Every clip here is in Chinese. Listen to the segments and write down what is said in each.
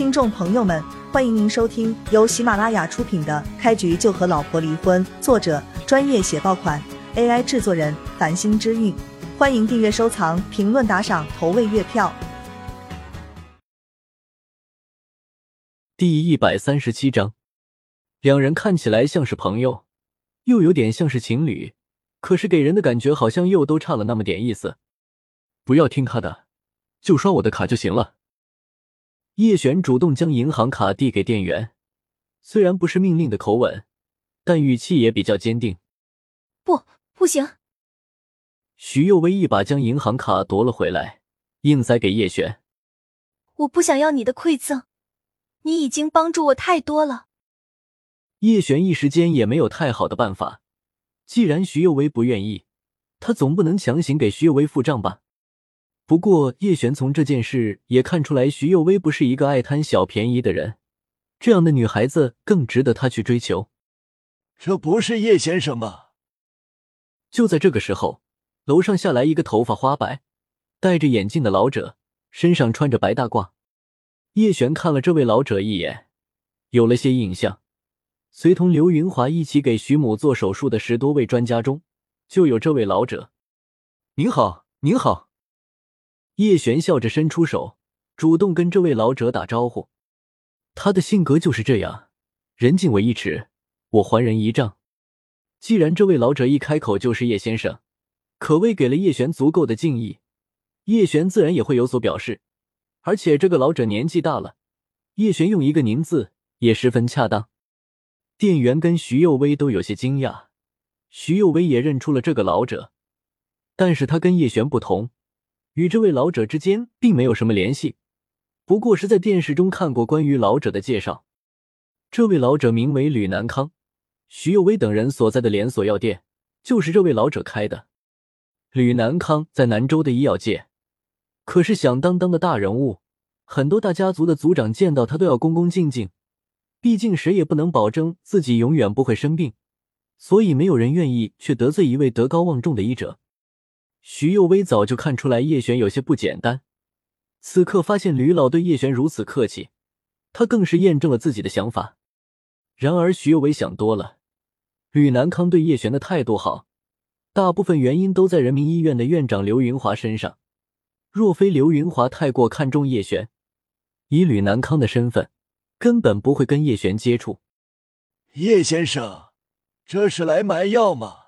听众朋友们，欢迎您收听由喜马拉雅出品的《开局就和老婆离婚》，作者专业写爆款，AI 制作人繁星之韵。欢迎订阅、收藏、评论、打赏、投喂月票。第一百三十七章，两人看起来像是朋友，又有点像是情侣，可是给人的感觉好像又都差了那么点意思。不要听他的，就刷我的卡就行了。叶璇主动将银行卡递给店员，虽然不是命令的口吻，但语气也比较坚定。不，不行！徐幼薇一把将银行卡夺了回来，硬塞给叶璇。我不想要你的馈赠，你已经帮助我太多了。叶璇一时间也没有太好的办法，既然徐幼薇不愿意，他总不能强行给徐幼薇付账吧。不过，叶璇从这件事也看出来，徐幼薇不是一个爱贪小便宜的人。这样的女孩子更值得他去追求。这不是叶先生吗？就在这个时候，楼上下来一个头发花白、戴着眼镜的老者，身上穿着白大褂。叶璇看了这位老者一眼，有了些印象。随同刘云华一起给徐母做手术的十多位专家中，就有这位老者。您好，您好。叶璇笑着伸出手，主动跟这位老者打招呼。他的性格就是这样，人敬我一尺，我还人一丈。既然这位老者一开口就是叶先生，可谓给了叶璇足够的敬意，叶璇自然也会有所表示。而且这个老者年纪大了，叶璇用一个“您”字也十分恰当。店员跟徐幼薇都有些惊讶，徐幼薇也认出了这个老者，但是他跟叶璇不同。与这位老者之间并没有什么联系，不过是在电视中看过关于老者的介绍。这位老者名为吕南康，徐有为等人所在的连锁药店就是这位老者开的。吕南康在南州的医药界可是响当当的大人物，很多大家族的族长见到他都要恭恭敬敬，毕竟谁也不能保证自己永远不会生病，所以没有人愿意去得罪一位德高望重的医者。徐幼薇早就看出来叶璇有些不简单，此刻发现吕老对叶璇如此客气，他更是验证了自己的想法。然而徐幼薇想多了，吕南康对叶璇的态度好，大部分原因都在人民医院的院长刘云华身上。若非刘云华太过看重叶璇，以吕南康的身份，根本不会跟叶璇接触。叶先生，这是来买药吗？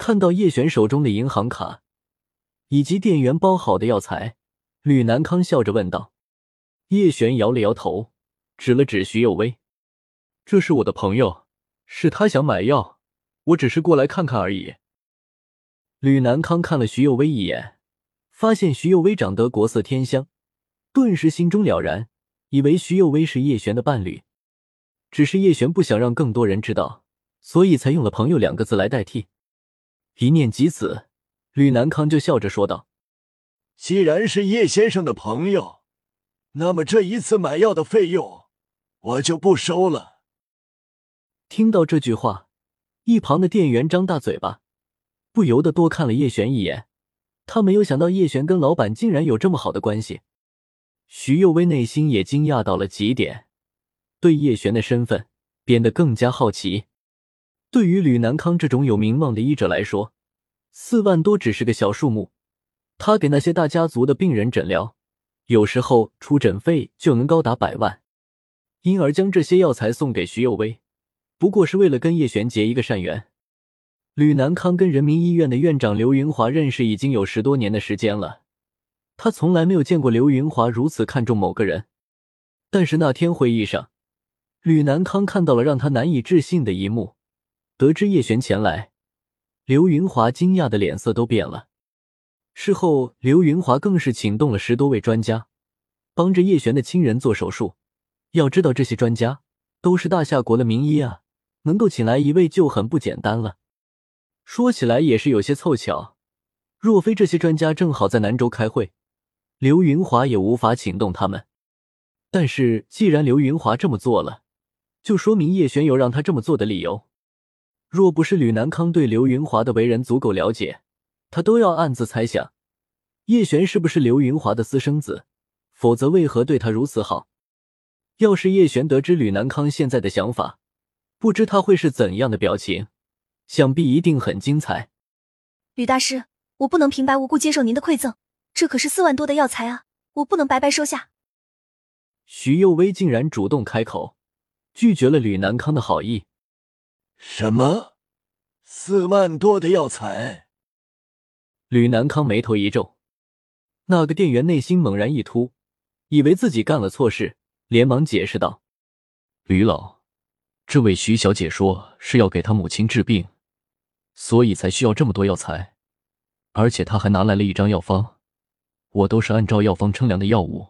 看到叶璇手中的银行卡，以及店员包好的药材，吕南康笑着问道。叶璇摇了摇头，指了指徐有威：“这是我的朋友，是他想买药，我只是过来看看而已。”吕南康看了徐有威一眼，发现徐有威长得国色天香，顿时心中了然，以为徐有威是叶璇的伴侣。只是叶璇不想让更多人知道，所以才用了“朋友”两个字来代替。一念及此，吕南康就笑着说道：“既然是叶先生的朋友，那么这一次买药的费用我就不收了。”听到这句话，一旁的店员张大嘴巴，不由得多看了叶璇一眼。他没有想到叶璇跟老板竟然有这么好的关系。徐幼薇内心也惊讶到了极点，对叶璇的身份变得更加好奇。对于吕南康这种有名望的医者来说，四万多只是个小数目。他给那些大家族的病人诊疗，有时候出诊费就能高达百万。因而将这些药材送给徐有为，不过是为了跟叶璇结一个善缘。吕南康跟人民医院的院长刘云华认识已经有十多年的时间了，他从来没有见过刘云华如此看重某个人。但是那天会议上，吕南康看到了让他难以置信的一幕。得知叶璇前来，刘云华惊讶的脸色都变了。事后，刘云华更是请动了十多位专家，帮着叶璇的亲人做手术。要知道，这些专家都是大夏国的名医啊，能够请来一位就很不简单了。说起来也是有些凑巧，若非这些专家正好在南州开会，刘云华也无法请动他们。但是，既然刘云华这么做了，就说明叶璇有让他这么做的理由。若不是吕南康对刘云华的为人足够了解，他都要暗自猜想，叶璇是不是刘云华的私生子，否则为何对他如此好？要是叶璇得知吕南康现在的想法，不知他会是怎样的表情？想必一定很精彩。吕大师，我不能平白无故接受您的馈赠，这可是四万多的药材啊，我不能白白收下。徐幼薇竟然主动开口，拒绝了吕南康的好意。什么？四万多的药材？吕南康眉头一皱，那个店员内心猛然一突，以为自己干了错事，连忙解释道：“吕老。”这位徐小姐说是要给她母亲治病，所以才需要这么多药材，而且她还拿来了一张药方，我都是按照药方称量的药物。